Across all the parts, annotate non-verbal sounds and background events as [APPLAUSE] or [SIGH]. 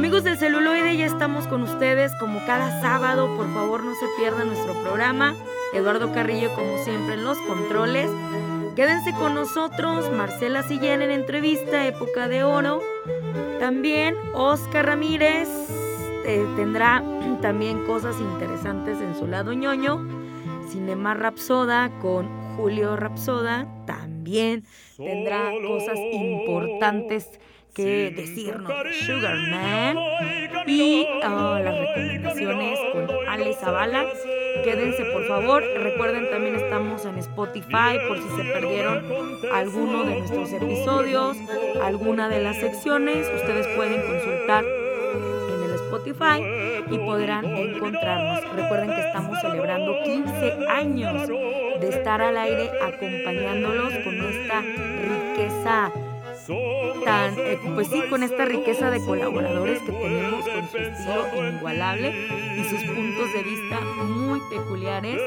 Amigos del celuloide, ya estamos con ustedes como cada sábado. Por favor, no se pierdan nuestro programa. Eduardo Carrillo, como siempre, en los controles. Quédense con nosotros, Marcela Sillén en entrevista, Época de Oro. También Oscar Ramírez eh, tendrá [CLEARS THROAT] también cosas interesantes en su lado ñoño. Cinema Rapsoda con Julio Rapsoda también tendrá cosas importantes que decirnos Sugarman y ah, las recomendaciones con Ale Zavala. Quédense por favor. Recuerden también estamos en Spotify por si se perdieron alguno de nuestros episodios, alguna de las secciones. Ustedes pueden consultar en el Spotify y podrán encontrarnos. Recuerden que estamos celebrando 15 años de estar al aire acompañándolos con esta riqueza eh, pues sí, con esta riqueza de colaboradores que tenemos con su estilo inigualable y sus puntos de vista muy peculiares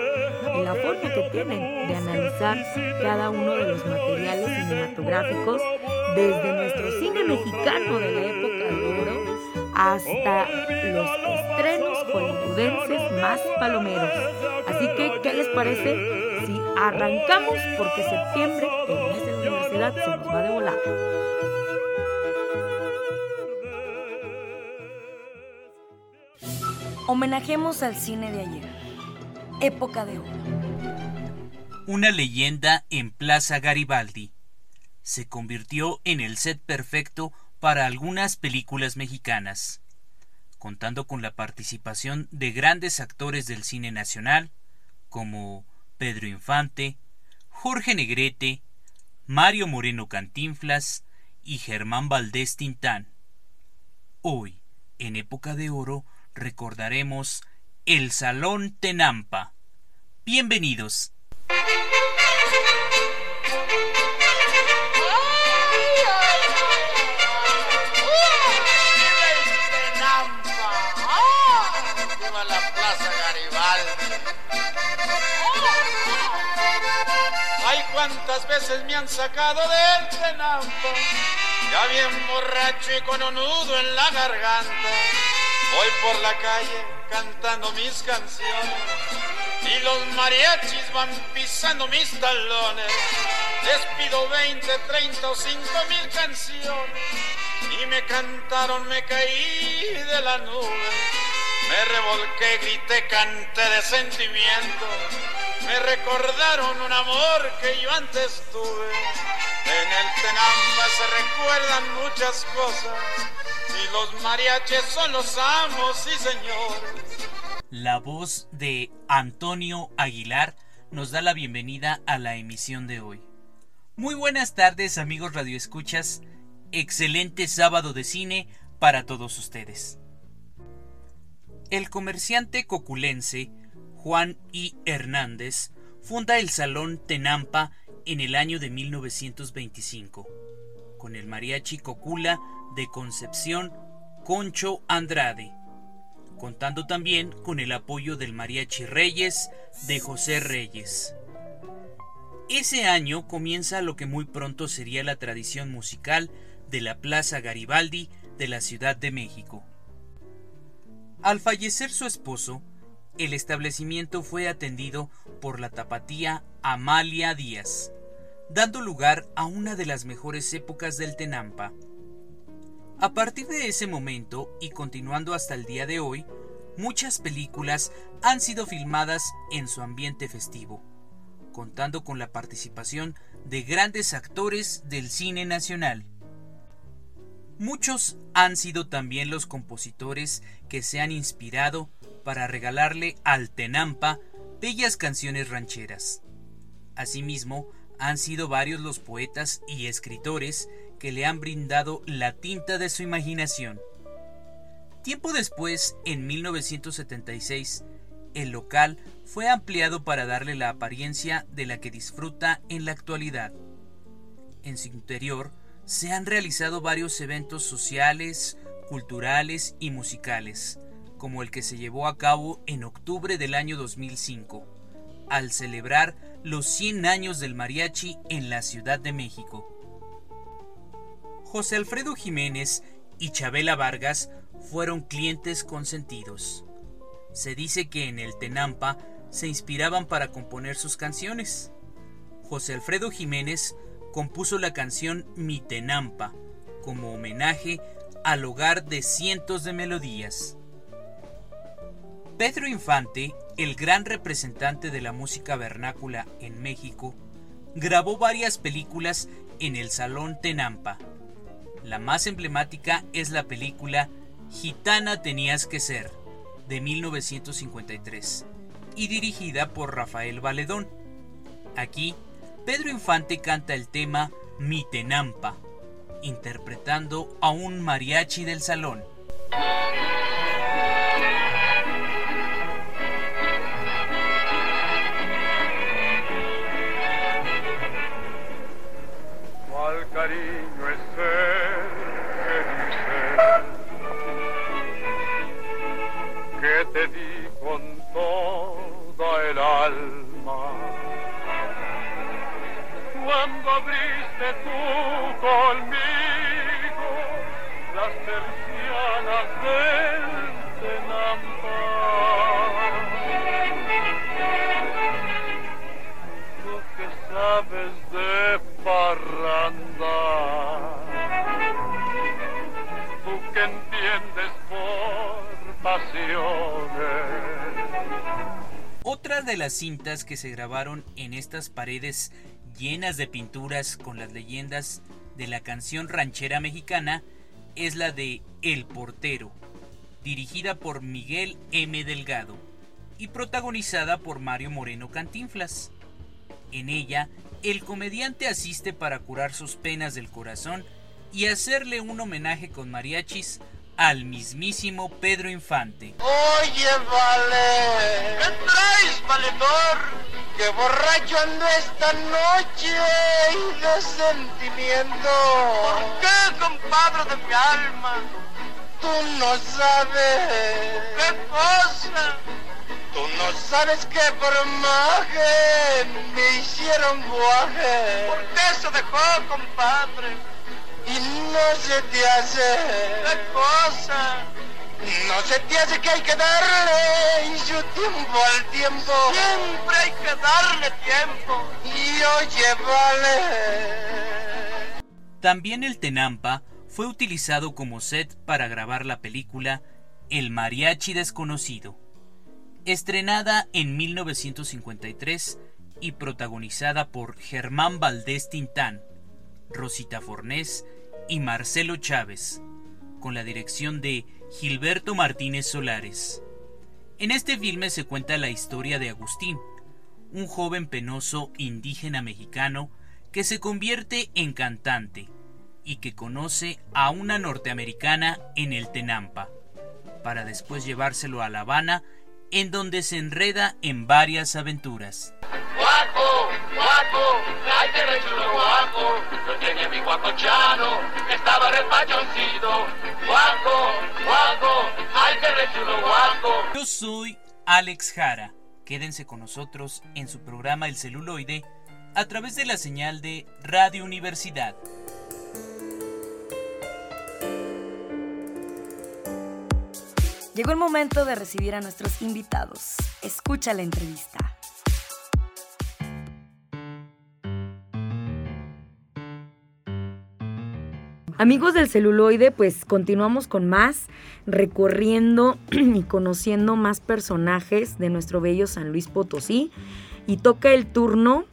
y la forma que tienen de analizar cada uno de los materiales cinematográficos desde nuestro cine mexicano de la época de oro hasta los estrenos hollywoodenses más palomeros. Así que, ¿qué les parece si arrancamos? Porque septiembre, el mes de la universidad, se nos va de volar. Homenajemos al cine de ayer. Época de oro. Una leyenda en Plaza Garibaldi. Se convirtió en el set perfecto para algunas películas mexicanas, contando con la participación de grandes actores del cine nacional, como Pedro Infante, Jorge Negrete, Mario Moreno Cantinflas y Germán Valdés Tintán. Hoy, en época de oro, recordaremos el Salón Tenampa. Bienvenidos. cuántas veces me han sacado del tenampa, ya bien borracho y con un nudo en la garganta. Voy por la calle cantando mis canciones y los mariachis van pisando mis talones. Les pido 20, 30 o 5 mil canciones y me cantaron, me caí de la nube. Me revolqué, grité, canté de sentimiento me recordaron un amor que yo antes tuve. En el Tenamba se recuerdan muchas cosas los son los amos y señores. La voz de Antonio Aguilar nos da la bienvenida a la emisión de hoy. Muy buenas tardes amigos radioescuchas, excelente sábado de cine para todos ustedes. El comerciante coculense Juan I. Hernández funda el Salón Tenampa en el año de 1925, con el mariachi Cocula de Concepción Concho Andrade, contando también con el apoyo del mariachi Reyes de José Reyes. Ese año comienza lo que muy pronto sería la tradición musical de la Plaza Garibaldi de la Ciudad de México. Al fallecer su esposo, el establecimiento fue atendido por la tapatía Amalia Díaz, dando lugar a una de las mejores épocas del Tenampa. A partir de ese momento y continuando hasta el día de hoy, muchas películas han sido filmadas en su ambiente festivo, contando con la participación de grandes actores del cine nacional. Muchos han sido también los compositores que se han inspirado para regalarle al Tenampa bellas canciones rancheras. Asimismo, han sido varios los poetas y escritores que le han brindado la tinta de su imaginación. Tiempo después, en 1976, el local fue ampliado para darle la apariencia de la que disfruta en la actualidad. En su interior se han realizado varios eventos sociales, culturales y musicales, como el que se llevó a cabo en octubre del año 2005, al celebrar los 100 años del mariachi en la Ciudad de México. José Alfredo Jiménez y Chabela Vargas fueron clientes consentidos. Se dice que en el Tenampa se inspiraban para componer sus canciones. José Alfredo Jiménez compuso la canción Mi Tenampa como homenaje al hogar de cientos de melodías. Pedro Infante, el gran representante de la música vernácula en México, grabó varias películas en el Salón Tenampa. La más emblemática es la película Gitana tenías que ser, de 1953, y dirigida por Rafael Valedón. Aquí, Pedro Infante canta el tema Mi Tenampa, interpretando a un mariachi del salón. Las cintas que se grabaron en estas paredes llenas de pinturas con las leyendas de la canción ranchera mexicana es la de El Portero, dirigida por Miguel M. Delgado y protagonizada por Mario Moreno Cantinflas. En ella, el comediante asiste para curar sus penas del corazón y hacerle un homenaje con mariachis al mismísimo Pedro Infante. Oye, vale, ¿qué traes, valedor? Que borracho ando esta noche y de sentimiento. ¿Por qué, compadre de mi alma? Tú no sabes. ¿Qué cosa? Tú no sabes que por maje me hicieron guaje. ¿Por qué se dejó, compadre? Y no se te hace. ¿Qué cosa? No se te hace que hay que darle su tiempo al tiempo. Siempre hay que darle tiempo. Y oye, vale. También el Tenampa fue utilizado como set para grabar la película El Mariachi Desconocido, estrenada en 1953 y protagonizada por Germán Valdés Tintán, Rosita Fornés y Marcelo Chávez, con la dirección de Gilberto Martínez Solares. En este filme se cuenta la historia de Agustín, un joven penoso indígena mexicano que se convierte en cantante y que conoce a una norteamericana en el Tenampa, para después llevárselo a La Habana, en donde se enreda en varias aventuras. Guaco, guaco, ay que chulo guaco, lo tiene mi guacochano, estaba repachoncito. Guaco, guaco, ay que chulo guaco. Yo soy Alex Jara. Quédense con nosotros en su programa El celuloide a través de la señal de Radio Universidad. Llegó el momento de recibir a nuestros invitados. Escucha la entrevista. Amigos del celuloide, pues continuamos con más, recorriendo [CLEARS THROAT] y conociendo más personajes de nuestro bello San Luis Potosí. Y toca el turno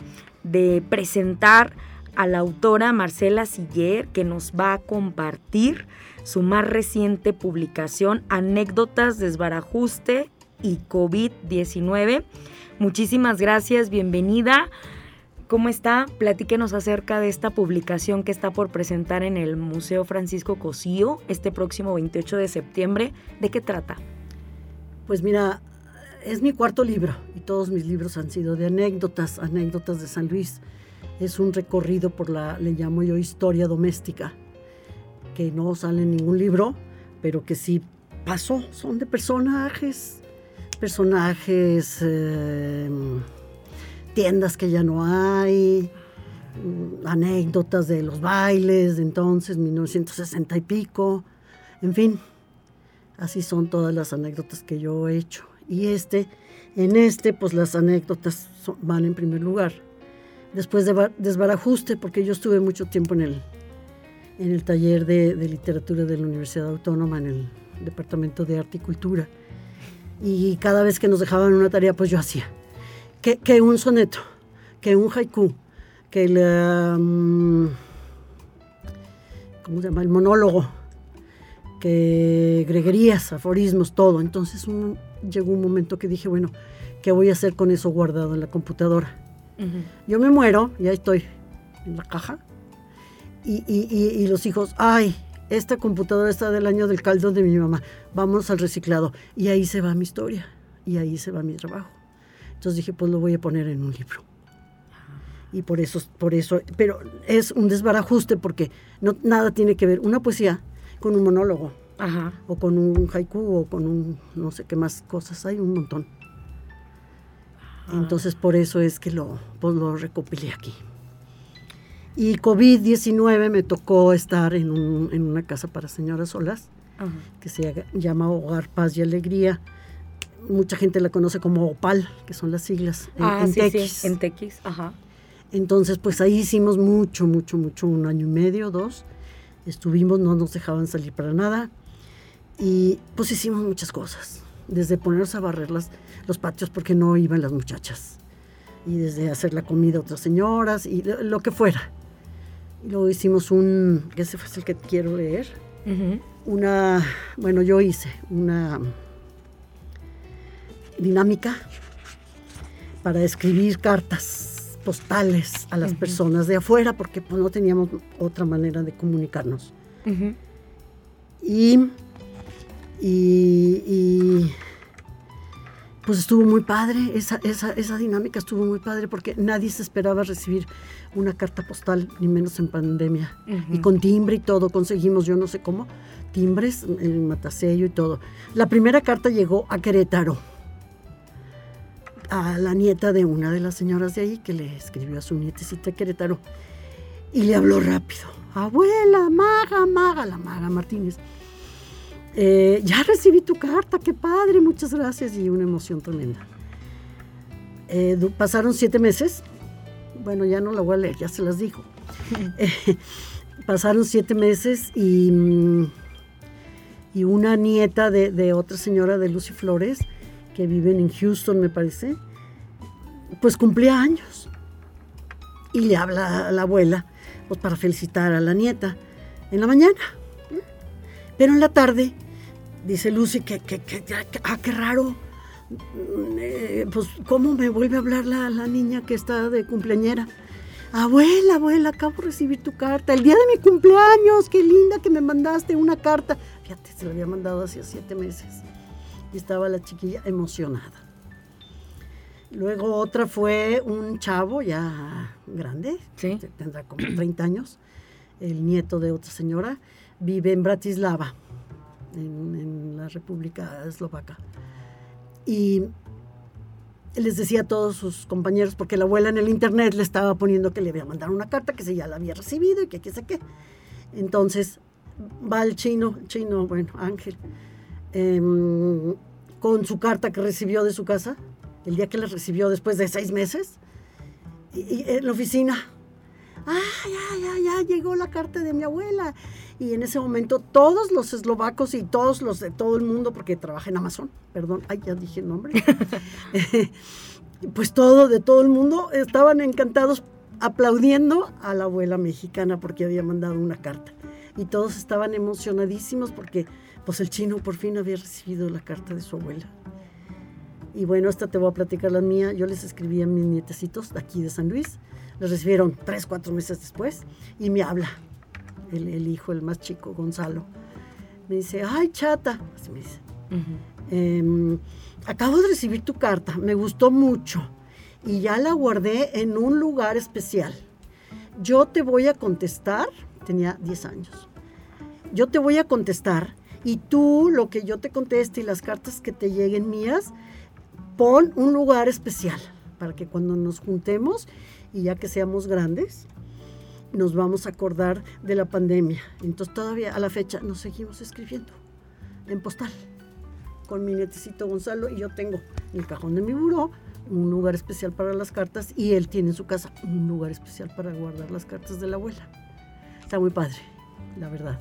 de presentar a la autora Marcela Siller, que nos va a compartir su más reciente publicación, Anécdotas, Desbarajuste y COVID-19. Muchísimas gracias, bienvenida. ¿Cómo está? Platíquenos acerca de esta publicación que está por presentar en el Museo Francisco Cosío este próximo 28 de septiembre. ¿De qué trata? Pues mira, es mi cuarto libro y todos mis libros han sido de anécdotas, anécdotas de San Luis. Es un recorrido por la, le llamo yo, historia doméstica, no sale en ningún libro, pero que sí pasó. Son de personajes, personajes... Eh, tiendas que ya no hay, mm, anécdotas de los bailes de entonces, 1960 y pico, en fin, así son todas las anécdotas que yo he hecho. Y este, en este, pues las anécdotas van en primer lugar. Después de desbarajuste, porque yo estuve mucho tiempo en el, en el taller de, de literatura de la Universidad Autónoma, en el Departamento de Arte y Cultura. Y cada vez que nos dejaban una tarea, pues yo hacía que, un soneto, que un haiku, que el, um, ¿cómo se llama? El monólogo, que greguerías, aforismos, todo. Entonces llegó un momento que dije, bueno, ¿qué voy a hacer con eso guardado en la computadora? Yo me muero, ya estoy en la caja, y, y, los hijos, ay, esta computadora está del año del caldo de mi mamá, vamos al reciclado. Y ahí se va mi historia, y ahí se va mi trabajo. Entonces dije, pues lo voy a poner en un libro. Y por eso, por eso, pero es un desbarajuste porque no, nada tiene que ver una poesía con un monólogo. O con un haiku o con un no sé qué más cosas. Hay un montón. Entonces por eso es que lo, pues, lo recopilé aquí. Y COVID-19 me tocó estar en, un, en, una casa para señoras solas, que se llama Hogar, Paz y Alegría mucha gente la conoce como OPAL, que son las siglas en, ah, TX. en TX, ajá. Entonces, pues ahí hicimos mucho, mucho, mucho, un año y medio, dos. Estuvimos, no nos dejaban salir para nada. Y pues hicimos muchas cosas. Desde ponernos a barrer los patios porque no iban las muchachas. Y desde hacer la comida a otras señoras y lo que fuera. Y luego hicimos un, ese fue el que quiero leer. Una, bueno, yo hice una dinámica para escribir cartas postales a las personas de afuera porque pues, no teníamos otra manera de comunicarnos. y, y, pues estuvo muy padre, esa, esa, esa, dinámica estuvo muy padre porque nadie se esperaba recibir una carta postal, ni menos en pandemia. Y con timbre y todo conseguimos, yo no sé cómo, timbres, el matasello y todo. La primera carta llegó a Querétaro a la nieta de una de las señoras de ahí que le escribió a su nietecita Querétaro y le habló rápido. Abuela, maga, maga, la maga Martínez. Eh, ya recibí tu carta, qué padre, muchas gracias y una emoción tremenda. Eh, pasaron siete meses, bueno, ya no la voy a leer, ya se las dijo. [LAUGHS] Eh, pasaron siete meses y, mm, y una nieta de, de otra señora de Lucy Flores que viven en Houston, me parece, pues cumplía años. Y le habla a la abuela, pues para felicitar a la nieta en la mañana. Pero en la tarde, dice Lucy que, que, que ah, qué raro. Eh, pues, ¿cómo me vuelve a hablar la, la niña que está de cumpleañera? Abuela, abuela, acabo de recibir tu carta. El día de mi cumpleaños, qué linda que me mandaste una carta. Fíjate, se la había mandado hacía siete meses y estaba la chiquilla emocionada. Luego otra fue un chavo ya grande, tendrá como 30 años, el nieto de otra señora, vive en Bratislava, en, la República Eslovaca. Y les decía a todos sus compañeros, porque la abuela en el internet le estaba poniendo que le había mandado una carta, que se ya la había recibido y que qué sé qué. Entonces va el chino, chino, bueno, Ángel, Em, con su carta que recibió de su casa, el día que la recibió después de seis meses, y, en la oficina. Ah, ya, ya, ya llegó la carta de mi abuela. Y en ese momento todos los eslovacos y todos los de todo el mundo, porque trabaja en Amazon, perdón, ay, ya dije el nombre, [LAUGHS] [LAUGHS] pues todo, de todo el mundo, estaban encantados aplaudiendo a la abuela mexicana porque había mandado una carta. Y todos estaban emocionadísimos porque pues el chino por fin había recibido la carta de su abuela. Y bueno, esta te voy a platicar la mía. Yo les escribí a mis nietecitos de aquí de San Luis Le recibieron tres, cuatro meses después y me habla el, el hijo, el más chico, Gonzalo. Me dice, ay, chata, así me dice. Em, acabo de recibir tu carta, me gustó mucho y ya la guardé en un lugar especial. Yo te voy a contestar, tenía 10 años, yo te voy a contestar y tú lo que yo te conteste y las cartas que te lleguen mías, pon un lugar especial para que cuando nos juntemos y ya que seamos grandes, nos vamos a acordar de la pandemia. Entonces todavía a la fecha nos seguimos escribiendo en postal con mi nietecito Gonzalo y yo tengo en el cajón de mi buró un lugar especial para las cartas y él tiene en su casa un lugar especial para guardar las cartas de la abuela. Está muy padre, la verdad.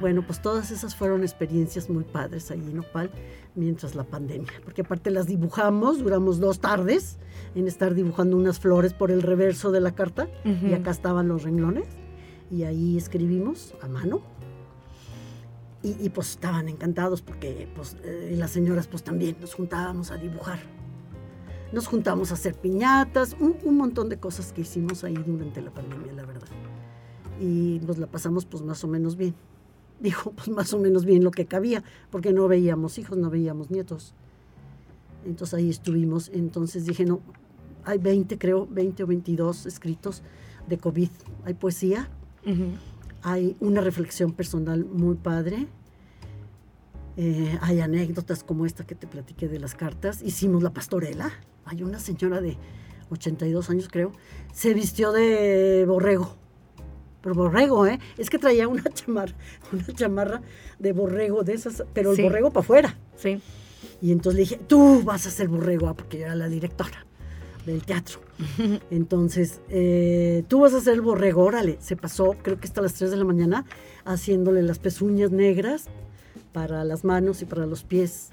Bueno, pues todas esas fueron experiencias muy padres allí en Opal mientras la pandemia, porque aparte las dibujamos, duramos dos tardes en estar dibujando unas flores por el reverso de la carta y acá estaban los renglones y ahí escribimos a mano y, pues estaban encantados porque pues eh, las señoras pues también nos juntábamos a dibujar. Nos juntamos a hacer piñatas, un, un, montón de cosas que hicimos ahí durante la pandemia, la verdad. Y nos la pasamos pues más o menos bien dijo pues más o menos bien lo que cabía, porque no veíamos hijos, no veíamos nietos. Entonces ahí estuvimos. Entonces dije, no, hay 20, creo, 20 o 22 escritos de COVID. Hay poesía, hay una reflexión personal muy padre, eh, hay anécdotas como esta que te platiqué de las cartas. Hicimos la pastorela. Hay una señora de 82 años, creo, se vistió de borrego pero borrego, ¿eh? Es que traía una [LAUGHS] chamarra, una chamarra de borrego de esas, pero el borrego para afuera. Sí. Y entonces le dije, tú vas a ser borrego, ah, porque yo era la directora del teatro. [LAUGHS] Entonces, eh, tú vas a ser el borrego, órale. Se pasó, creo que hasta las 3 de la mañana, haciéndole las pezuñas negras para las manos y para los pies.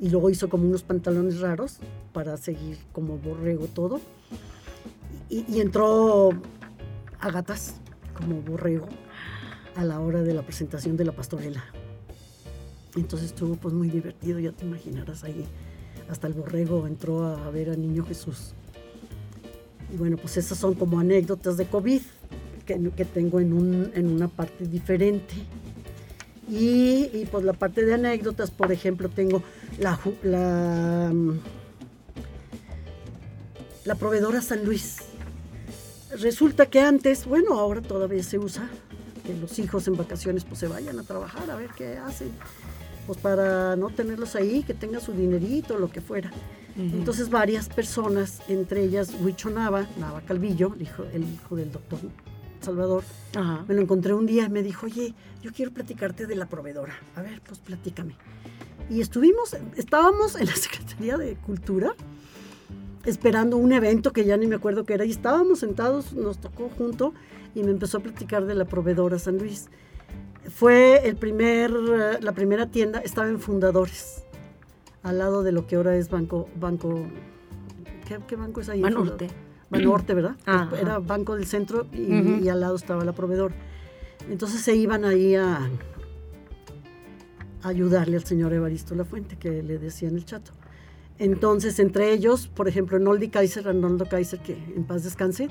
Y luego hizo como unos pantalones raros para seguir como borrego todo. Y, y entró a gatas como borrego a la hora de la presentación de la pastorela. Entonces estuvo pues muy divertido, ya te imaginarás ahí. Hasta el borrego entró a ver al niño Jesús. Y bueno, pues esas son como anécdotas de COVID que, que tengo en, un, en, una parte diferente. Y, pues la parte de anécdotas, por ejemplo, tengo la, la, la proveedora San Luis Resulta que antes, bueno, ahora todavía se usa que los hijos en vacaciones pues se vayan a trabajar a ver qué hacen, pues para no tenerlos ahí, que tengan su dinerito, lo que fuera. Entonces varias personas, entre ellas Huicho Nava, Nava Calvillo, el hijo, el hijo del doctor Salvador, me lo encontré un día y me dijo, oye, yo quiero platicarte de la proveedora. A ver, pues platícame. Y estuvimos, estábamos en la [LAUGHS] Secretaría de Cultura esperando un evento que ya ni me acuerdo qué era y estábamos sentados, nos tocó junto y me empezó a platicar de la proveedora San Luis. Fue el primer, la primera tienda, estaba en Fundadores, al lado de lo que ahora es Banco, banco ¿qué, banco es ahí? Banorte. Banorte, ¿verdad? [CLEARS THROAT] Era Banco del Centro y, y, al lado estaba la proveedora. Entonces se iban ahí a, a ayudarle al señor Evaristo La Fuente, que le decía en el chato. Entonces, entre ellos, por ejemplo, Noldi Kaiser, Arnoldo Kaiser, que en paz descanse,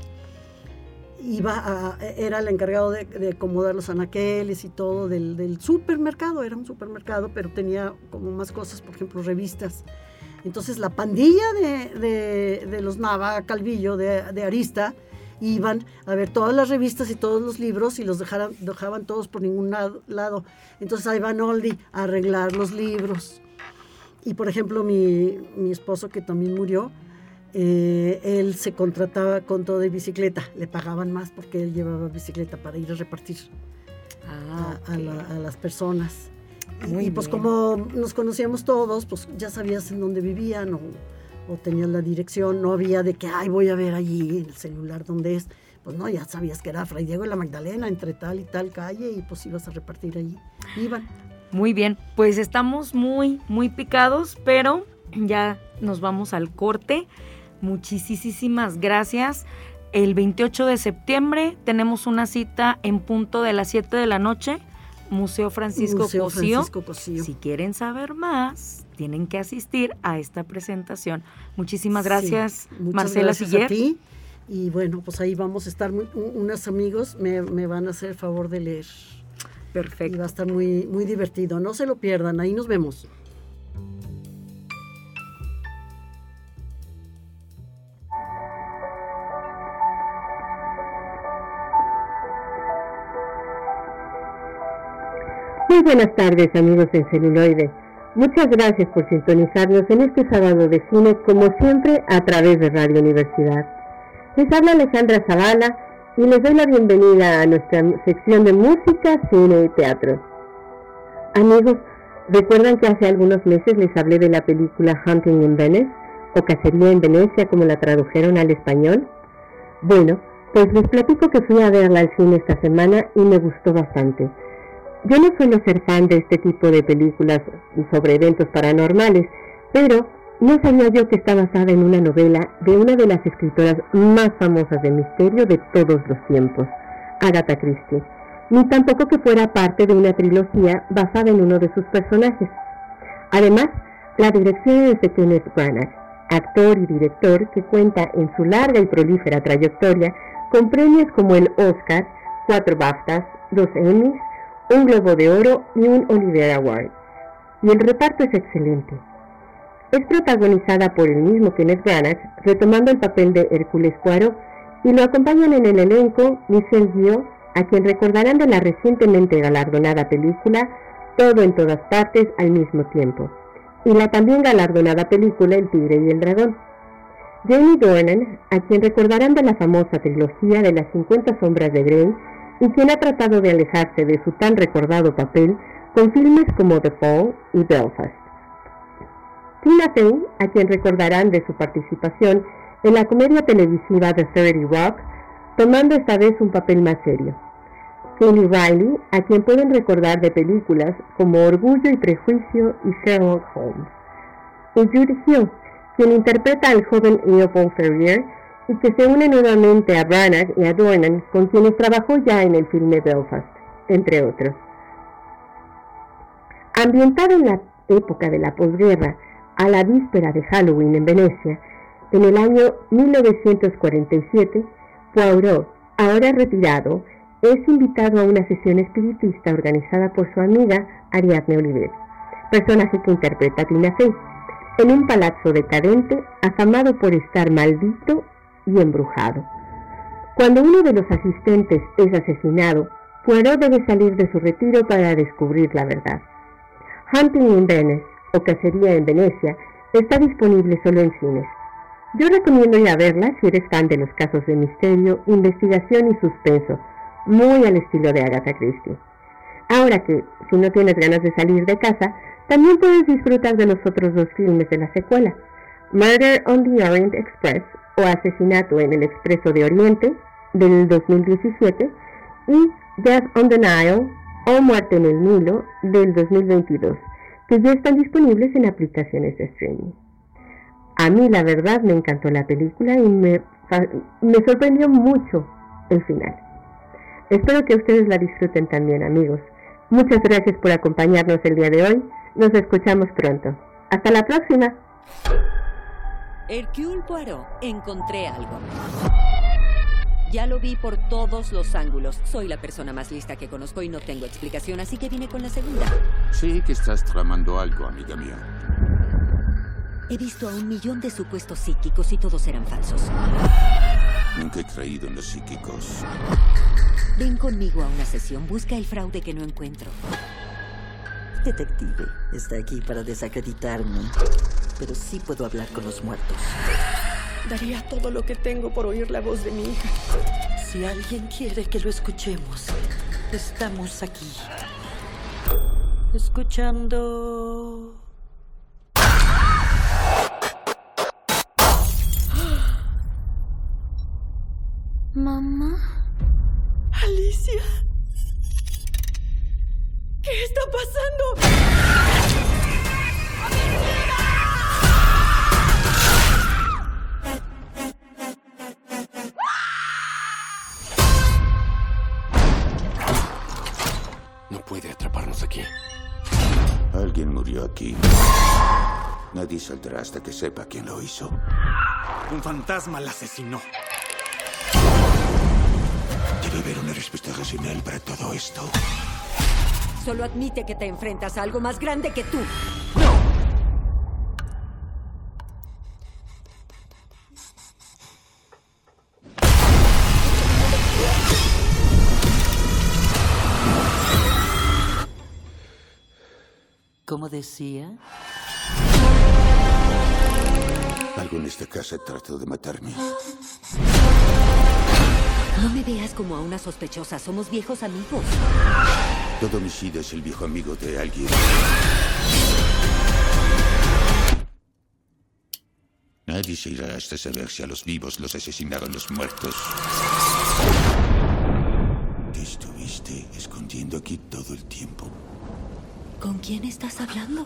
iba era el encargado de, acomodar los anaqueles y todo del, supermercado, era un supermercado, pero tenía como más cosas, por ejemplo, revistas. Entonces la pandilla de, los Nava Calvillo, de, Arista, iban a ver todas las revistas y todos los libros y los dejaban todos por ningún lado. Entonces ahí va Noldi a arreglar los libros y por ejemplo, mi, mi esposo que también murió, eh, él se contrataba con todo de bicicleta, le pagaban más porque él llevaba bicicleta para ir a repartir ah, a, las personas. y, pues como nos conocíamos todos, pues ya sabías en dónde vivían o, o, tenías la dirección, no había de que, ay, voy a ver allí en el celular dónde es. Pues no, ya sabías que era Fray Diego y la Magdalena, entre tal y tal calle, y pues ibas a repartir allí. Iban. Muy bien, pues estamos muy, muy picados, pero ya nos vamos al corte. Muchísimas gracias. El 28 de septiembre tenemos una cita en punto de las 7 de la noche, Museo Francisco, Museo Francisco Cosío. Si quieren saber más, tienen que asistir a esta presentación. Muchísimas gracias, Marcela gracias A ti. Y bueno, pues ahí vamos a estar, muy, unos amigos me, me van a hacer el favor de leer. Y Perfecto. va a estar muy, muy divertido. No se lo pierdan, ahí nos vemos. Muy buenas tardes amigos en celuloide. Muchas gracias por sintonizarnos en este sábado de cine como siempre a través de Radio Universidad. Les habla Alejandra Zavala y les doy la bienvenida a nuestra sección de música, cine y teatro. Amigos, ¿recuerdan que hace algunos meses les hablé de la película Hunting in Venice o Cacería en Venecia como la tradujeron al español? Bueno, pues les platico que fui a verla al cine esta semana y me gustó bastante. Yo no suelo ser fan de este tipo de películas sobre eventos paranormales, pero no sabía yo que está basada en una novela de una de las escritoras más famosas de misterio de todos los tiempos, Agatha Christie, ni tampoco que fuera parte de una trilogía basada en uno de sus personajes. Además, la dirección es de Kenneth Branagh, actor y director que cuenta en su larga y prolífera trayectoria con premios como el Oscar, cuatro BAFTAs, dos Emmys, un Globo de Oro y un Olivier Award. Y el reparto es excelente. Es protagonizada por el mismo Kenneth Branagh, retomando el papel de Hércules Poirot, y lo acompañan en el elenco Michelle Yeoh, a quien recordarán de la recientemente galardonada película Todo en todas partes al mismo tiempo, y la también galardonada película El tigre y el dragón. Jamie Dornan, a quien recordarán de la famosa trilogía de las 50 sombras de Grey, y quien ha tratado de alejarse de su tan recordado papel con filmes como The Fall y Belfast. Tina Fey, a quien recordarán de su participación en la comedia televisiva The 30 Rock, tomando esta vez un papel más serio. Kelly Riley, a quien pueden recordar de películas como Orgullo y Prejuicio y Sherlock Holmes. Y Judy Hill, quien interpreta al joven Leopold Ferrier y que se une nuevamente a Branagh y a Dornan, con quienes trabajó ya en el filme Belfast, entre otros. Ambientado en la época de la posguerra, a la víspera de Halloween en Venecia, en el año 1947, Poirot, ahora retirado, es invitado a una sesión espiritista organizada por su amiga Ariadne Oliver, personaje que interpreta Tina Fey, en un palazzo decadente afamado por estar maldito y embrujado. Cuando uno de los asistentes es asesinado, Poirot debe salir de su retiro para descubrir la verdad. Hunting in Venice, o Cacería en Venecia, está disponible solo en cines. Yo recomiendo ir a verla si eres fan de los casos de misterio, investigación y suspenso, muy al estilo de Agatha Christie. Ahora que, si no tienes ganas de salir de casa, también puedes disfrutar de los otros dos filmes de la secuela, Murder on the Orient Express o Asesinato en el Expreso de Oriente del 2017 y Death on the Nile o Muerte en el Nilo del 2022, que ya están disponibles en aplicaciones de streaming. A mí la verdad me encantó la película y me, me sorprendió mucho el final. Espero que ustedes la disfruten también amigos. Muchas gracias por acompañarnos el día de hoy. Nos escuchamos pronto. Hasta la próxima. Encontré algo. Ya lo vi por todos los ángulos. Soy la persona más lista que conozco y no tengo explicación, así que vine con la segunda. Sí que estás tramando algo, amiga mía. He visto a un millón de supuestos psíquicos y todos eran falsos. Nunca he creído en los psíquicos. Ven conmigo a una sesión. Busca el fraude que no encuentro. Detective, está aquí para desacreditarme. Pero sí puedo hablar con los muertos. Daría todo lo que tengo por oír la voz de mi hija. Si alguien quiere que lo escuchemos, estamos aquí. Escuchando... saldrá hasta que sepa quién lo hizo. Un fantasma la asesinó. haber una respuesta racional para todo esto. Solo admite que te enfrentas a algo más grande que tú. ¿Cómo decía? Algo en esta casa trató de matarme. No me veas como a una sospechosa. Somos viejos amigos. Todo homicida es el viejo amigo de alguien. Nadie se irá hasta saber si a los vivos los asesinaron los muertos. ¿Qué estuviste escondiendo aquí todo el tiempo? ¿Con quién estás hablando?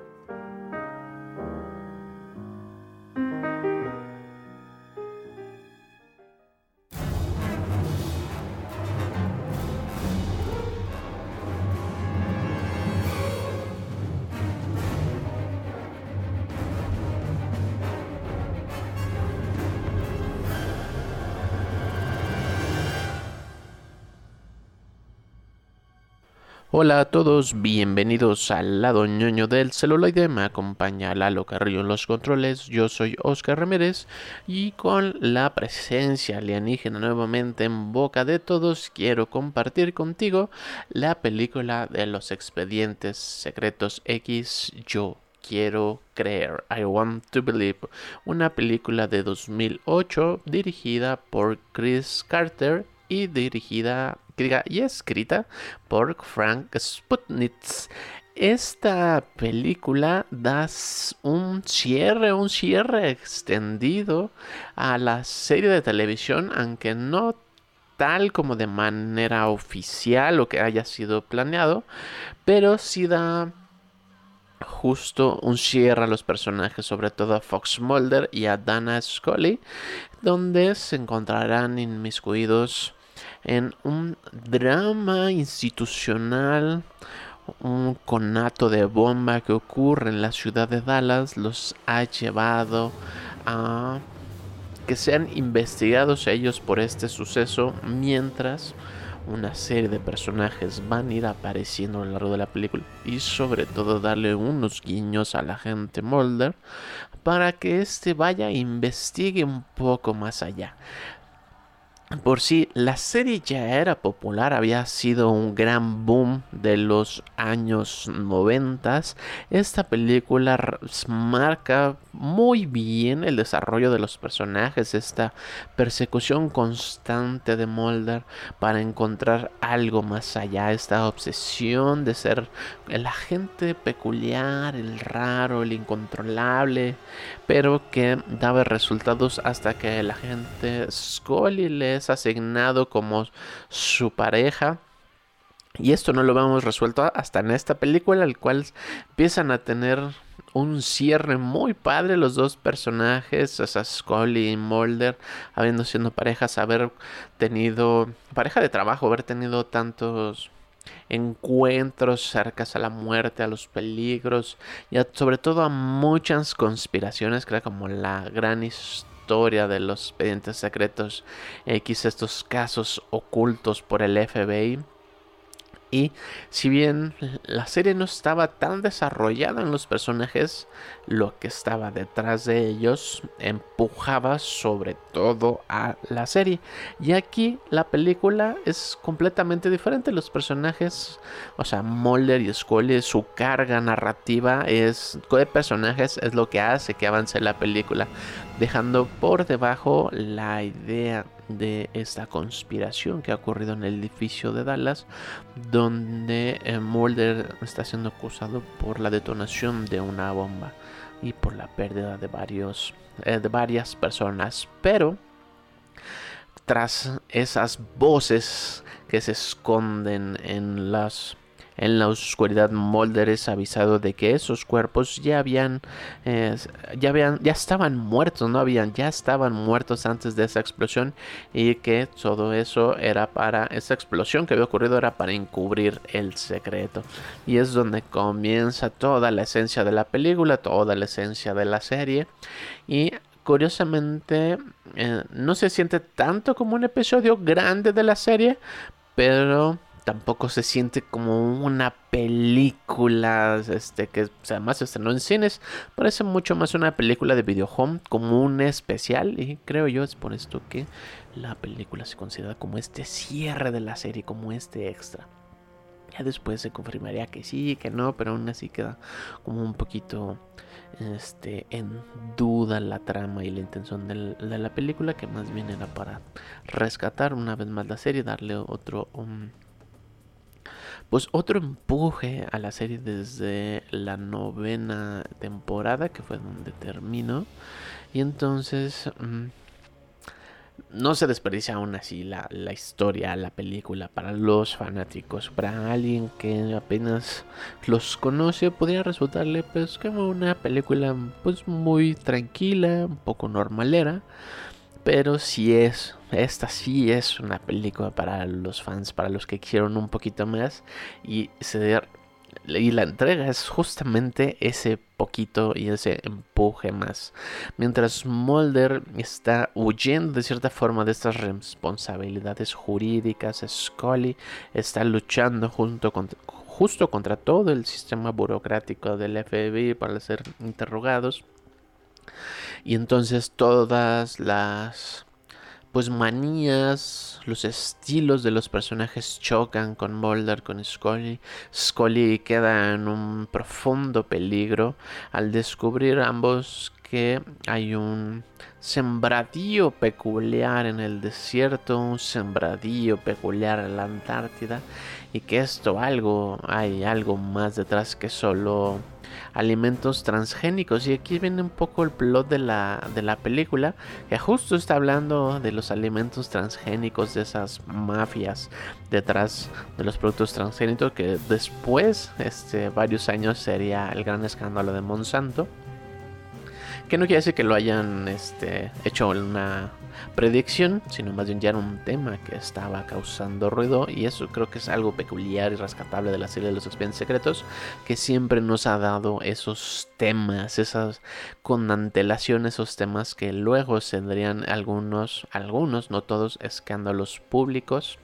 Hola a todos, bienvenidos al lado ñoño del celuloide. Me acompaña Lalo Carrillo en los controles. Yo soy Oscar Ramírez y con la presencia alienígena nuevamente en boca de todos, quiero compartir contigo la película de los expedientes secretos X. Yo quiero creer. I want to believe. Una película de 2008 dirigida por Chris Carter y dirigida y escrita por Frank Sputnitz. Esta película da un cierre, un cierre extendido a la serie de televisión, aunque no tal como de manera oficial o que haya sido planeado, pero sí da justo un cierre a los personajes, sobre todo a Fox Mulder y a Dana Scully, donde se encontrarán inmiscuidos en un drama institucional, un conato de bomba que ocurre en la ciudad de Dallas los ha llevado a que sean investigados ellos por este suceso mientras una serie de personajes van a ir apareciendo a lo largo de la película y sobre todo darle unos guiños a la gente Mulder para que éste vaya e investigue un poco más allá. Por si la serie ya era popular, había sido un gran boom de los años 90. Esta película marca muy bien el desarrollo de los personajes, esta persecución constante de Mulder para encontrar algo más allá, esta obsesión de ser el agente peculiar, el raro, el incontrolable, pero que daba resultados hasta que el agente Scully le asignado como su pareja. Y esto no lo vemos resuelto hasta en esta película, el cual empiezan a tener un cierre muy padre los dos personajes, o Scully y Mulder, habiendo sido parejas, haber tenido pareja de trabajo, haber tenido tantos encuentros cerca a la muerte, a los peligros y sobre todo a muchas conspiraciones que era como la gran historia de los expedientes secretos X, estos casos ocultos por el FBI. Y si bien la serie no estaba tan desarrollada en los personajes, lo que estaba detrás de ellos empujaba sobre todo a la serie. Y aquí la película es completamente diferente. Los personajes, o sea, Mulder y Scully, su carga narrativa es de personajes es lo que hace que avance la película, dejando por debajo la idea de esta conspiración que ha ocurrido en el edificio de Dallas, donde eh, Mulder está siendo acusado por la detonación de una bomba y por la pérdida de varios eh, de varias personas, pero tras esas voces que se esconden en las En la oscuridad Mulder es avisado de que esos cuerpos ya habían, eh, ya habían, ya estaban muertos, no habían, ya estaban muertos antes de esa explosión y que todo eso era para esa explosión que había ocurrido era para encubrir el secreto. Y es donde comienza toda la esencia de la película, toda la esencia de la serie y curiosamente eh, no se siente tanto como un episodio grande de la serie, pero tampoco se siente como una película este que además se estrenó en cines. Parece mucho más una película de video como un especial y creo yo es por esto que la película se considera como este cierre de la serie como este extra. Ya después se confirmaría que sí que no pero aún así queda como un poquito este, en duda la trama y la intención de la película, que más bien era para rescatar una vez más la serie, darle otro, pues otro empuje a la serie desde la novena temporada, que fue donde terminó. Y entonces... Mm, no se desperdicia aún así la, historia, la película para los fanáticos. Para alguien que apenas los conoce, podría resultarle pues como una película pues muy tranquila, un poco normalera. Pero si es, esta sí es una película para los fans, para los que quisieron un poquito más y se la entrega es justamente ese poquito y ese empuje más. Mientras Mulder está huyendo de cierta forma de estas responsabilidades jurídicas, Scully está luchando junto justo contra todo el sistema burocrático del FBI para ser interrogados. Y entonces todas las pues manías, los estilos de los personajes chocan con Mulder, con Scully. Scully queda en un profundo peligro al descubrir ambos que hay un sembradío peculiar en el desierto, un sembradío peculiar en la Antártida y que esto algo hay algo más detrás que solo alimentos transgénicos. Y aquí viene un poco el plot de la, de la película, que justo está hablando de los alimentos transgénicos, de esas mafias detrás de los productos transgénicos, que después, este, varios años, sería el gran escándalo de Monsanto. Que no quiere decir que lo hayan este, hecho una predicción, sino más bien ya era un tema que estaba causando ruido y eso creo que es algo peculiar y rescatable de la serie de los expedientes secretos, que siempre nos ha dado esos temas, esas con antelación, esos temas que luego tendrían algunos, algunos, no todos, escándalos públicos.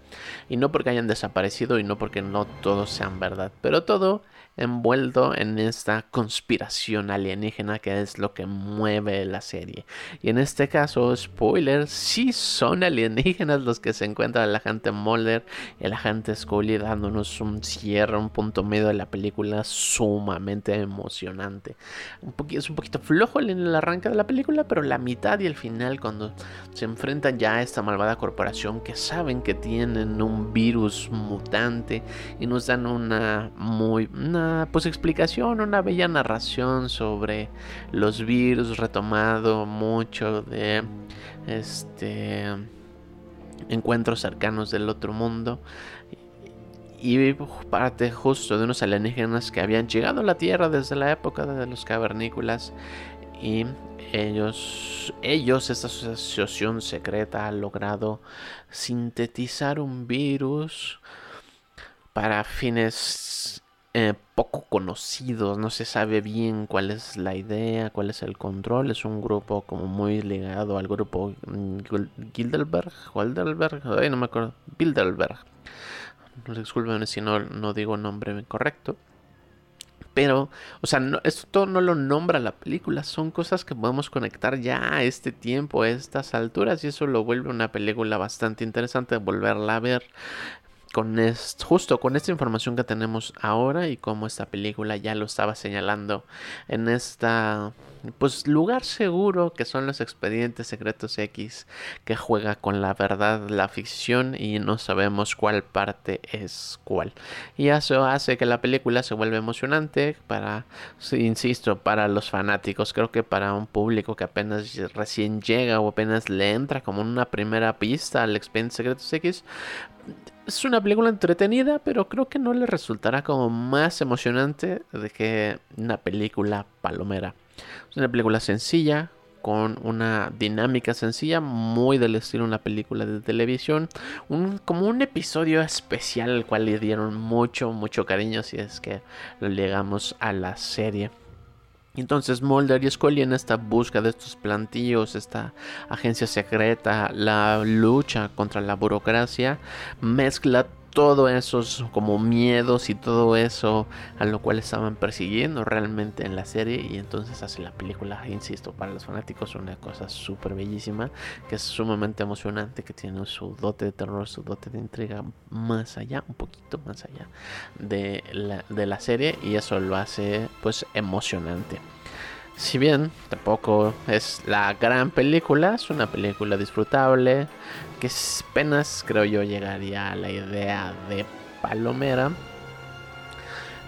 Y no porque hayan desaparecido y no porque no todos sean verdad, pero todo envuelto en esta conspiración alienígena que es lo que mueve la serie. Y en este caso, spoiler, sí son alienígenas los que se encuentran el agente Mulder y el agente Scully dándonos un cierre, un punto medio de la película sumamente emocionante. Un es un poquito flojo en el arranque de la película, pero la mitad y el final cuando se enfrentan ya a esta malvada corporación que saben que tienen un virus mutante y nos dan una muy pues explicación, una bella narración sobre los virus, retomado mucho de este encuentros cercanos del otro mundo. Y parte justo de unos alienígenas que habían llegado a la Tierra desde la época de los cavernícolas y ellos, ellos, esta asociación secreta ha logrado sintetizar un virus para fines eh, poco conocidos, no se sabe bien cuál es la idea, cuál es el control, es un grupo como muy ligado al grupo mm, Gildelberg, Waldelberg, ay, no me acuerdo, Bilderberg, disculpen si no, no digo nombre correcto, pero, o sea, esto no lo nombra la película, son cosas que podemos conectar ya a este tiempo, a estas alturas, y eso lo vuelve una película bastante interesante volverla a ver justo con esta información que tenemos ahora y como esta película ya lo estaba señalando en esta pues lugar seguro que son los expedientes secretos X que juega con la verdad, la ficción y no sabemos cuál parte es cuál. Y eso hace que la película se vuelva emocionante para, insisto, para los fanáticos. Creo que para un público que apenas recién llega o apenas le entra como una primera pista al expediente secretos X es una película entretenida, pero creo que no le resultará como más emocionante de que una película palomera. Es una película sencilla, con una dinámica sencilla, muy del estilo de una película de televisión, un, como un episodio especial al cual le dieron mucho, mucho cariño si es que lo llegamos a la serie. Entonces Mulder y Scully en esta búsqueda de estos plantillos, esta agencia secreta, la lucha contra la burocracia, mezcla todo esos como miedos y todo eso a lo cual estaban persiguiendo realmente en la serie y entonces hace la película, insisto, para los fanáticos una cosa súper bellísima, que es sumamente emocionante, que tiene su dote de terror, su dote de intriga más allá, un poquito más allá de la, de la serie y eso lo hace pues emocionante. Si bien tampoco es la gran película, es una película disfrutable, que apenas creo yo llegaría a la idea de Palomera.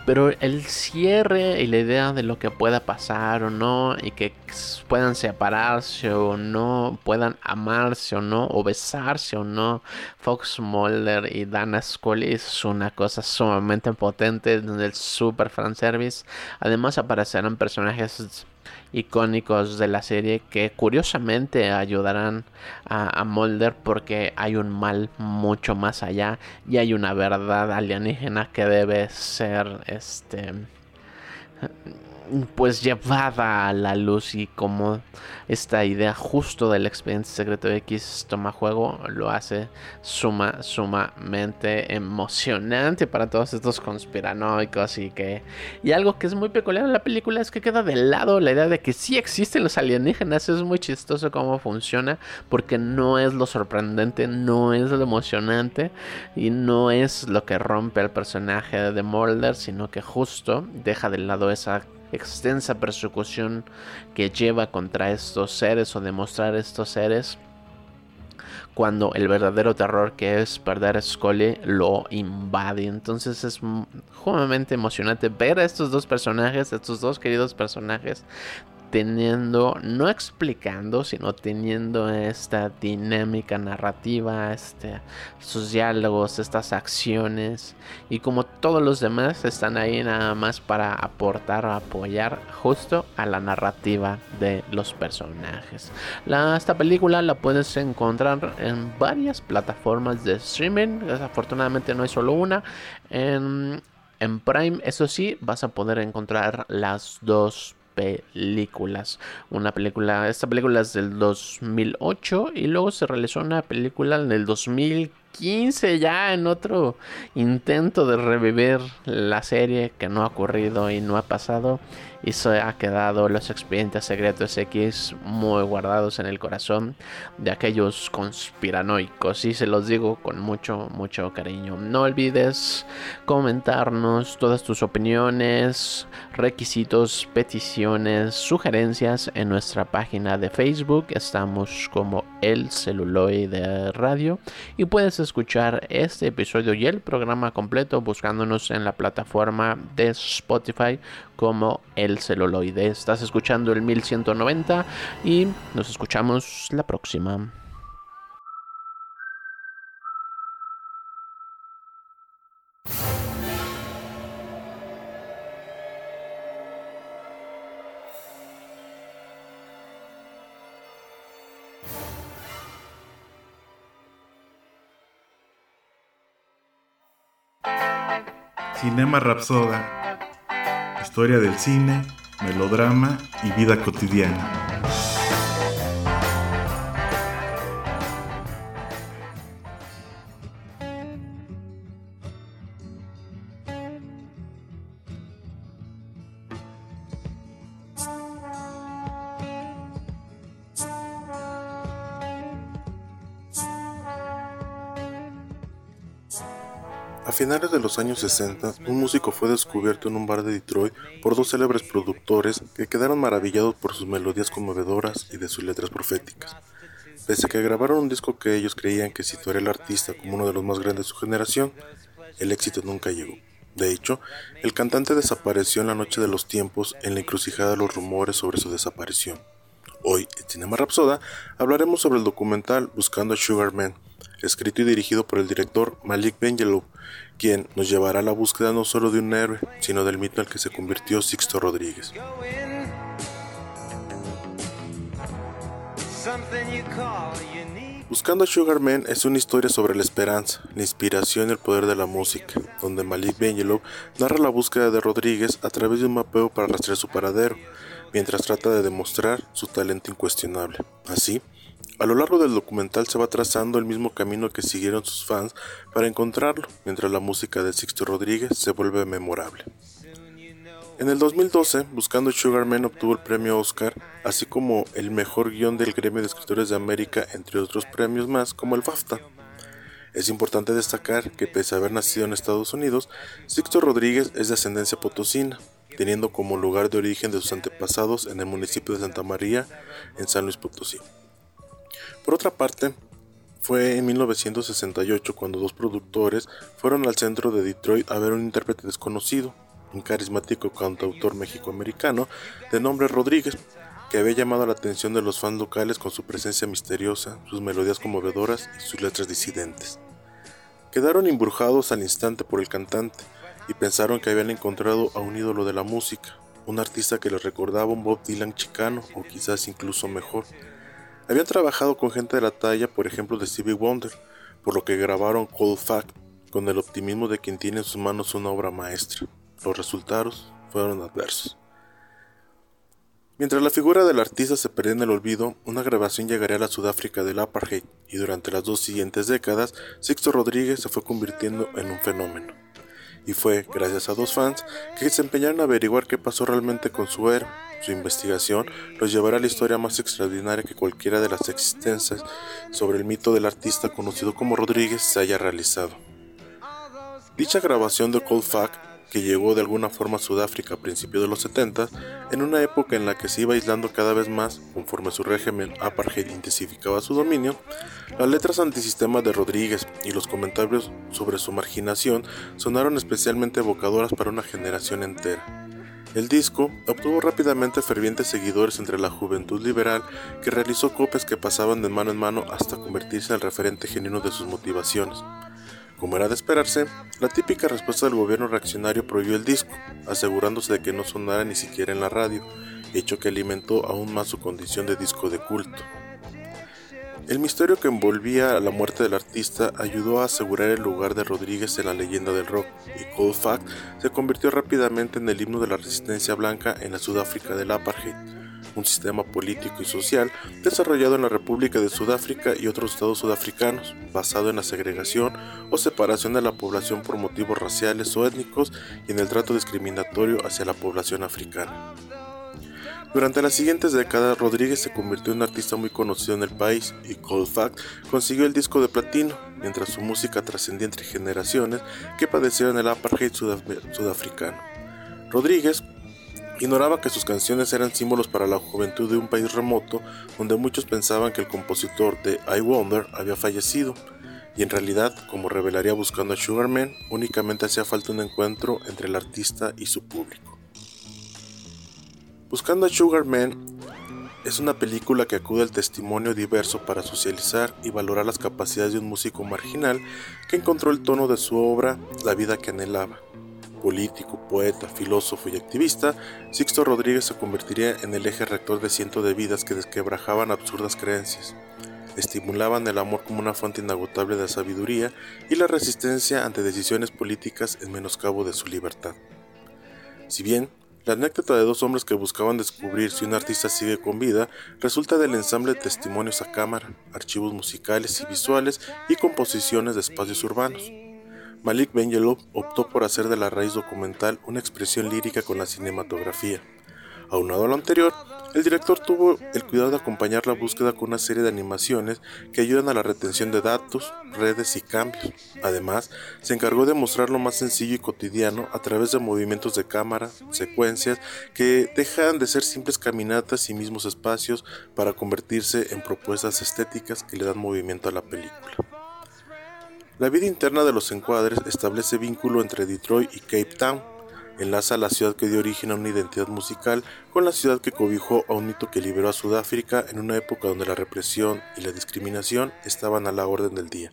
Pero el cierre y la idea de lo que pueda pasar o no, y que puedan separarse o no, puedan amarse o no, o besarse o no, Fox Mulder y Dana Scully es una cosa sumamente potente en el super fanservice. Además aparecerán personajes icónicos de la serie que curiosamente ayudarán a, Mulder porque hay un mal mucho más allá y hay una verdad alienígena que debe ser este pues llevada a la luz y como esta idea justo del expediente secreto X toma juego lo hace suma sumamente emocionante para todos estos conspiranoicos y que y algo que es muy peculiar en la película es que queda de lado la idea de que sí existen los alienígenas. Es muy chistoso cómo funciona porque no es lo sorprendente no es lo emocionante y no es lo que rompe al personaje de Mulder sino que justo deja de lado esa extensa persecución que lleva contra estos seres o demostrar estos seres cuando el verdadero terror que es perder a Scully lo invade. Entonces es sumamente emocionante ver a estos dos personajes, estos dos queridos personajes, teniendo, no explicando, sino teniendo esta dinámica narrativa, este, sus diálogos, estas acciones, y como todos los demás están ahí nada más para aportar apoyar justo a la narrativa de los personajes. Esta película la puedes encontrar en varias plataformas de streaming, desafortunadamente no hay solo una. En, en Prime, eso sí, vas a poder encontrar las dos películas. Una película, esta película es del 2008 y luego se realizó una película en el 2015 ya en otro intento de revivir la serie que no ha ocurrido y no ha pasado y se ha quedado los expedientes secretos X muy guardados en el corazón de aquellos conspiranoicos. Y se los digo con mucho mucho cariño. No olvides comentarnos todas tus opiniones requisitos peticiones sugerencias en nuestra página de Facebook. Estamos como el celuloide radio y puedes escuchar este episodio y el programa completo buscándonos en la plataforma de Spotify como el celuloide. Estás escuchando el 1190 y nos escuchamos la próxima. Cinema Rapsoda historia del cine, melodrama y vida cotidiana. Finales de los años 60, un músico fue descubierto en un bar de Detroit por dos célebres productores que quedaron maravillados por sus melodías conmovedoras y de sus letras proféticas. Pese a que grabaron un disco que ellos creían que situaría al artista como uno de los más grandes de su generación, el éxito nunca llegó. De hecho, el cantante desapareció en la noche de los tiempos en la encrucijada de los rumores sobre su desaparición. Hoy, en Cinema Rapsoda, hablaremos sobre el documental Buscando a Sugar Man, escrito y dirigido por el director Malik Benjelloul, quien nos llevará a la búsqueda no solo de un héroe, sino del mito el que se convirtió Sixto Rodríguez. Buscando a Sugar Man es una historia sobre la esperanza, la inspiración y el poder de la música, donde Malik Benjelloul narra la búsqueda de Rodríguez a través de un mapeo para rastrear su paradero, mientras trata de demostrar su talento incuestionable. Así, a lo largo del documental se va trazando el mismo camino que siguieron sus fans para encontrarlo, mientras la música de Sixto Rodríguez se vuelve memorable. En el 2012, Buscando Sugar Man obtuvo el premio Oscar, así como el mejor guion del Gremio de Escritores de América, entre otros premios más, como el BAFTA. Es importante destacar que pese a haber nacido en Estados Unidos, Sixto Rodríguez es de ascendencia potosina, teniendo como lugar de origen de sus antepasados en el municipio de Santa María, en San Luis Potosí. Por otra parte, fue en 1968 cuando dos productores fueron al centro de Detroit a ver un intérprete desconocido, un carismático cantautor mexicoamericano de nombre Rodríguez, que había llamado la atención de los fans locales con su presencia misteriosa, sus melodías conmovedoras y sus letras disidentes. Quedaron embrujados al instante por el cantante y pensaron que habían encontrado a un ídolo de la música, un artista que les recordaba un Bob Dylan chicano o quizás incluso mejor. Habían trabajado con gente de la talla, por ejemplo, de Stevie Wonder, por lo que grabaron Cold Fact con el optimismo de quien tiene en sus manos una obra maestra. Los resultados fueron adversos. Mientras la figura del artista se perdía en el olvido, una grabación llegaría a la Sudáfrica del apartheid y durante las dos siguientes décadas, Sixto Rodríguez se fue convirtiendo en un fenómeno. Y fue gracias a dos fans que se empeñaron a averiguar qué pasó realmente con su héroe. Su investigación los llevará a la historia más extraordinaria que cualquiera de las existencias sobre el mito del artista conocido como Rodríguez se haya realizado. Dicha grabación de Cold Fact que llegó de alguna forma a Sudáfrica a principios de los 70, en una época en la que se iba aislando cada vez más conforme su régimen apartheid intensificaba su dominio, las letras antisistema de Rodríguez y los comentarios sobre su marginación sonaron especialmente evocadoras para una generación entera. El disco obtuvo rápidamente fervientes seguidores entre la juventud liberal que realizó copias que pasaban de mano en mano hasta convertirse en el referente genuino de sus motivaciones. Como era de esperarse, la típica respuesta del gobierno reaccionario prohibió el disco, asegurándose de que no sonara ni siquiera en la radio, hecho que alimentó aún más su condición de disco de culto. El misterio que envolvía la muerte del artista ayudó a asegurar el lugar de Rodríguez en la leyenda del rock, y Cold Fact se convirtió rápidamente en el himno de la resistencia blanca en la Sudáfrica del apartheid un sistema político y social desarrollado en la República de Sudáfrica y otros estados sudafricanos, basado en la segregación o separación de la población por motivos raciales o étnicos y en el trato discriminatorio hacia la población africana. Durante las siguientes décadas, Rodríguez se convirtió en un artista muy conocido en el país y Cold Fact consiguió el disco de platino, mientras su música trascendía entre generaciones que padecieron el apartheid sudafricano. Rodríguez Ignoraba que sus canciones eran símbolos para la juventud de un país remoto donde muchos pensaban que el compositor de I Wonder había fallecido, y en realidad, como revelaría buscando a Sugarman, únicamente hacía falta un encuentro entre el artista y su público. Buscando a Sugarman es una película que acude al testimonio diverso para socializar y valorar las capacidades de un músico marginal que encontró el tono de su obra, la vida que anhelaba político, poeta, filósofo y activista, Sixto Rodríguez se convertiría en el eje rector de cientos de vidas que desquebrajaban absurdas creencias, estimulaban el amor como una fuente inagotable de sabiduría y la resistencia ante decisiones políticas en menoscabo de su libertad. Si bien la anécdota de dos hombres que buscaban descubrir si un artista sigue con vida resulta del ensamble de testimonios a cámara, archivos musicales y visuales y composiciones de espacios urbanos. Malik Benjelloul optó por hacer de la raíz documental una expresión lírica con la cinematografía. Aunado a lo anterior, el director tuvo el cuidado de acompañar la búsqueda con una serie de animaciones que ayudan a la retención de datos, redes y cambios. Además, se encargó de mostrar lo más sencillo y cotidiano a través de movimientos de cámara, secuencias que dejan de ser simples caminatas y mismos espacios para convertirse en propuestas estéticas que le dan movimiento a la película. La vida interna de los encuadres establece vínculo entre Detroit y Cape Town. Enlaza la ciudad que dio origen a una identidad musical con la ciudad que cobijó a un mito que liberó a Sudáfrica en una época donde la represión y la discriminación estaban a la orden del día.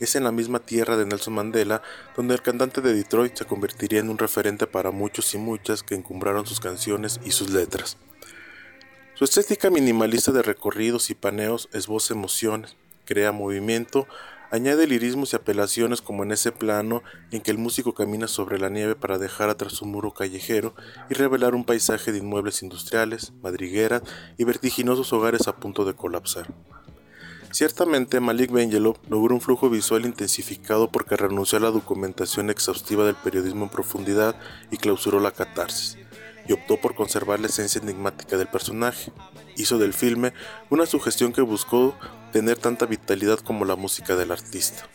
es en la misma tierra de Nelson Mandela donde el cantante de Detroit se convertiría en un referente para muchos y muchas que encumbraron sus canciones y sus letras. Su estética minimalista de recorridos y paneos esboza emociones, crea movimiento, añade lirismos y apelaciones como en ese plano en que el músico camina sobre la nieve para dejar atrás un muro callejero y revelar un paisaje de inmuebles industriales, madrigueras y vertiginosos hogares a punto de colapsar. Ciertamente Malik Benjelov logró un flujo visual intensificado porque renunció a la documentación exhaustiva del periodismo en profundidad y clausuró la catarsis, y optó por conservar la esencia enigmática del personaje. Hizo del filme una sugestión que buscó tener tanta vitalidad como la música del artista.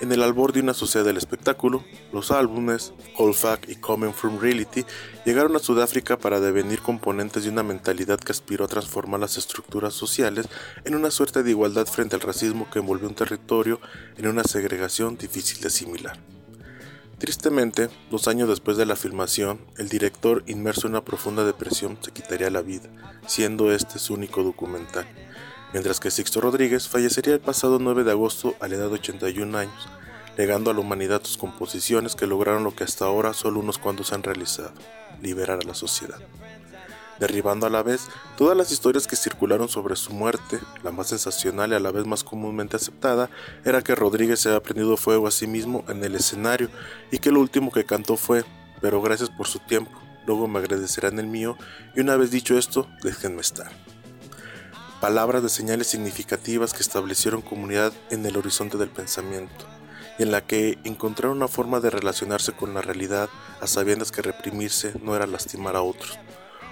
En el albor de una sociedad del espectáculo, los álbumes All Fact y Coming From Reality llegaron a Sudáfrica para devenir componentes de una mentalidad que aspiró a transformar las estructuras sociales en una suerte de igualdad frente al racismo que envolvió un territorio en una segregación difícil de asimilar. Tristemente, dos años después de la filmación, el director, inmerso en una profunda depresión, se quitaría la vida, siendo este su único documental mientras que Sixto Rodríguez fallecería el pasado 9 de agosto a la edad de 81 años, legando a la humanidad sus composiciones que lograron lo que hasta ahora solo unos cuantos han realizado, liberar a la sociedad. Derribando a la vez todas las historias que circularon sobre su muerte, la más sensacional y a la vez más comúnmente aceptada era que Rodríguez se había prendido fuego a sí mismo en el escenario y que lo último que cantó fue, pero gracias por su tiempo, luego me agradecerán el mío y una vez dicho esto, déjenme estar palabras de señales significativas que establecieron comunidad en el horizonte del pensamiento, y en la que encontraron una forma de relacionarse con la realidad a sabiendas que reprimirse no era lastimar a otros.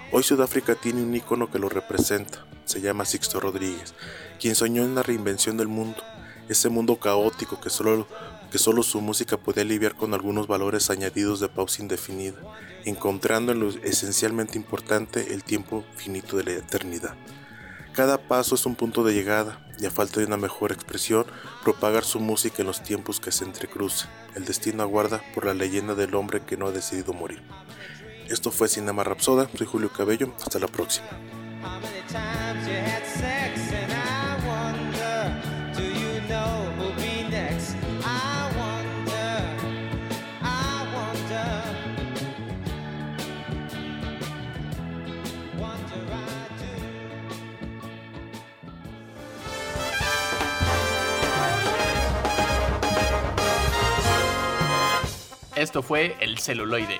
Hoy Sudáfrica tiene un ícono que lo representa, se llama Sixto Rodríguez, quien soñó en la reinvención del mundo, ese mundo caótico que solo, que solo su música podía aliviar con algunos valores añadidos de pausa indefinida, encontrando en lo esencialmente importante el tiempo finito de la eternidad. Cada paso es un punto de llegada y a falta de una mejor expresión, propagar su música en los tiempos que se entrecrucen. El destino aguarda por la leyenda del hombre que no ha decidido morir. Esto fue Cinema Rapsoda, soy Julio Cabello, hasta la próxima. Esto fue El Celuloide.